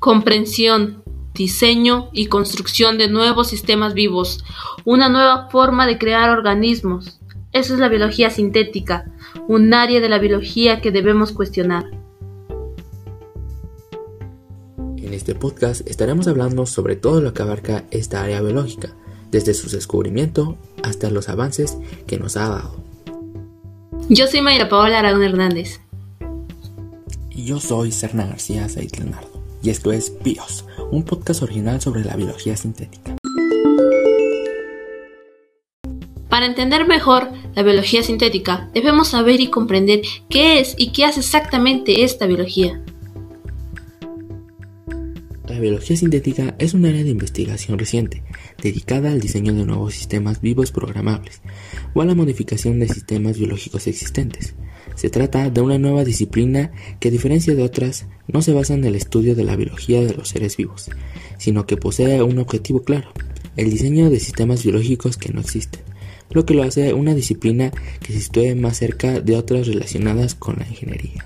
comprensión, diseño y construcción de nuevos sistemas vivos, una nueva forma de crear organismos. Eso es la biología sintética, un área de la biología que debemos cuestionar. En este podcast estaremos hablando sobre todo lo que abarca esta área biológica, desde su descubrimiento hasta los avances que nos ha dado. Yo soy Mayra Paola Aragón Hernández. Y yo soy Serna García Said Leonardo. Y esto es BIOS, un podcast original sobre la biología sintética. Para entender mejor la biología sintética, debemos saber y comprender qué es y qué hace exactamente esta biología. La biología sintética es un área de investigación reciente, dedicada al diseño de nuevos sistemas vivos programables o a la modificación de sistemas biológicos existentes. Se trata de una nueva disciplina que a diferencia de otras no se basa en el estudio de la biología de los seres vivos, sino que posee un objetivo claro, el diseño de sistemas biológicos que no existen, lo que lo hace una disciplina que se sitúe más cerca de otras relacionadas con la ingeniería.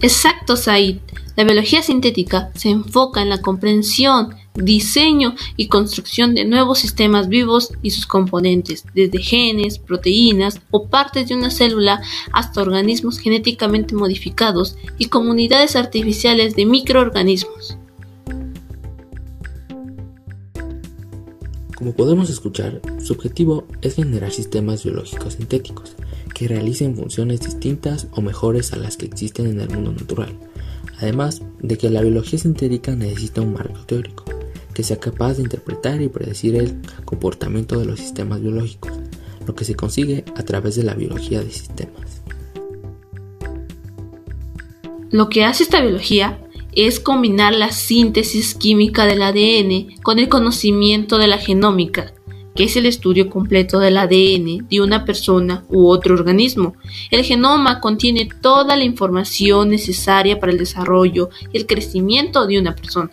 Exacto, Said. La biología sintética se enfoca en la comprensión, diseño y construcción de nuevos sistemas vivos y sus componentes, desde genes, proteínas o partes de una célula hasta organismos genéticamente modificados y comunidades artificiales de microorganismos. Como podemos escuchar, su objetivo es generar sistemas biológicos sintéticos que realicen funciones distintas o mejores a las que existen en el mundo natural, además de que la biología sintética necesita un marco teórico que sea capaz de interpretar y predecir el comportamiento de los sistemas biológicos, lo que se consigue a través de la biología de sistemas. Lo que hace esta biología es combinar la síntesis química del ADN con el conocimiento de la genómica, que es el estudio completo del ADN de una persona u otro organismo. El genoma contiene toda la información necesaria para el desarrollo y el crecimiento de una persona.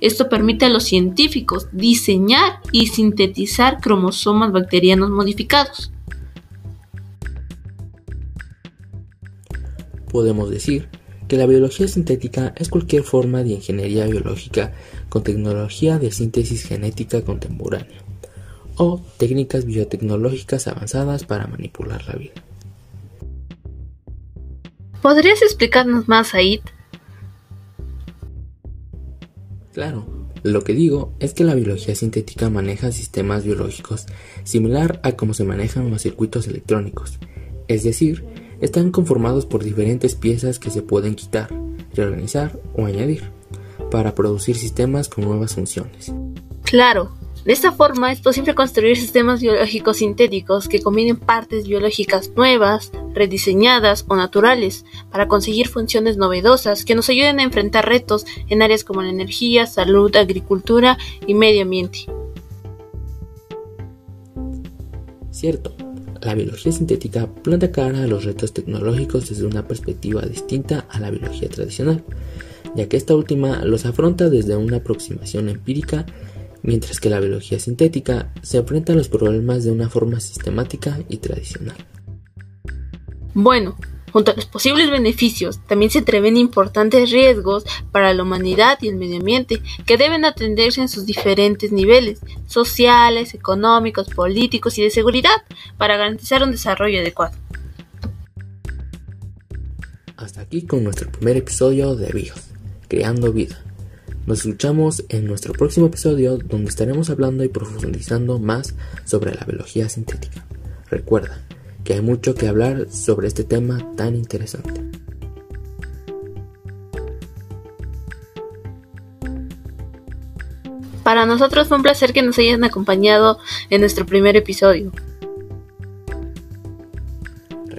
Esto permite a los científicos diseñar y sintetizar cromosomas bacterianos modificados. Podemos decir que la biología sintética es cualquier forma de ingeniería biológica con tecnología de síntesis genética contemporánea o técnicas biotecnológicas avanzadas para manipular la vida. ¿Podrías explicarnos más, Aid? Claro, lo que digo es que la biología sintética maneja sistemas biológicos similar a cómo se manejan los circuitos electrónicos, es decir, están conformados por diferentes piezas que se pueden quitar, reorganizar o añadir para producir sistemas con nuevas funciones. Claro, de esta forma es posible construir sistemas biológicos sintéticos que combinen partes biológicas nuevas, rediseñadas o naturales para conseguir funciones novedosas que nos ayuden a enfrentar retos en áreas como la energía, salud, agricultura y medio ambiente. Cierto, la biología sintética planta cara a los retos tecnológicos desde una perspectiva distinta a la biología tradicional, ya que esta última los afronta desde una aproximación empírica mientras que la biología sintética se enfrenta a los problemas de una forma sistemática y tradicional. Bueno, junto a los posibles beneficios, también se prevén importantes riesgos para la humanidad y el medio ambiente que deben atenderse en sus diferentes niveles, sociales, económicos, políticos y de seguridad, para garantizar un desarrollo adecuado. Hasta aquí con nuestro primer episodio de BIOS, Creando Vida. Nos escuchamos en nuestro próximo episodio donde estaremos hablando y profundizando más sobre la biología sintética. Recuerda que hay mucho que hablar sobre este tema tan interesante. Para nosotros fue un placer que nos hayan acompañado en nuestro primer episodio.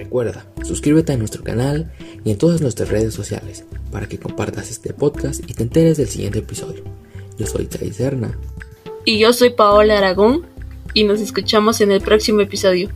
Recuerda, suscríbete a nuestro canal y en todas nuestras redes sociales para que compartas este podcast y te enteres del siguiente episodio. Yo soy Chay Y yo soy Paola Aragón y nos escuchamos en el próximo episodio.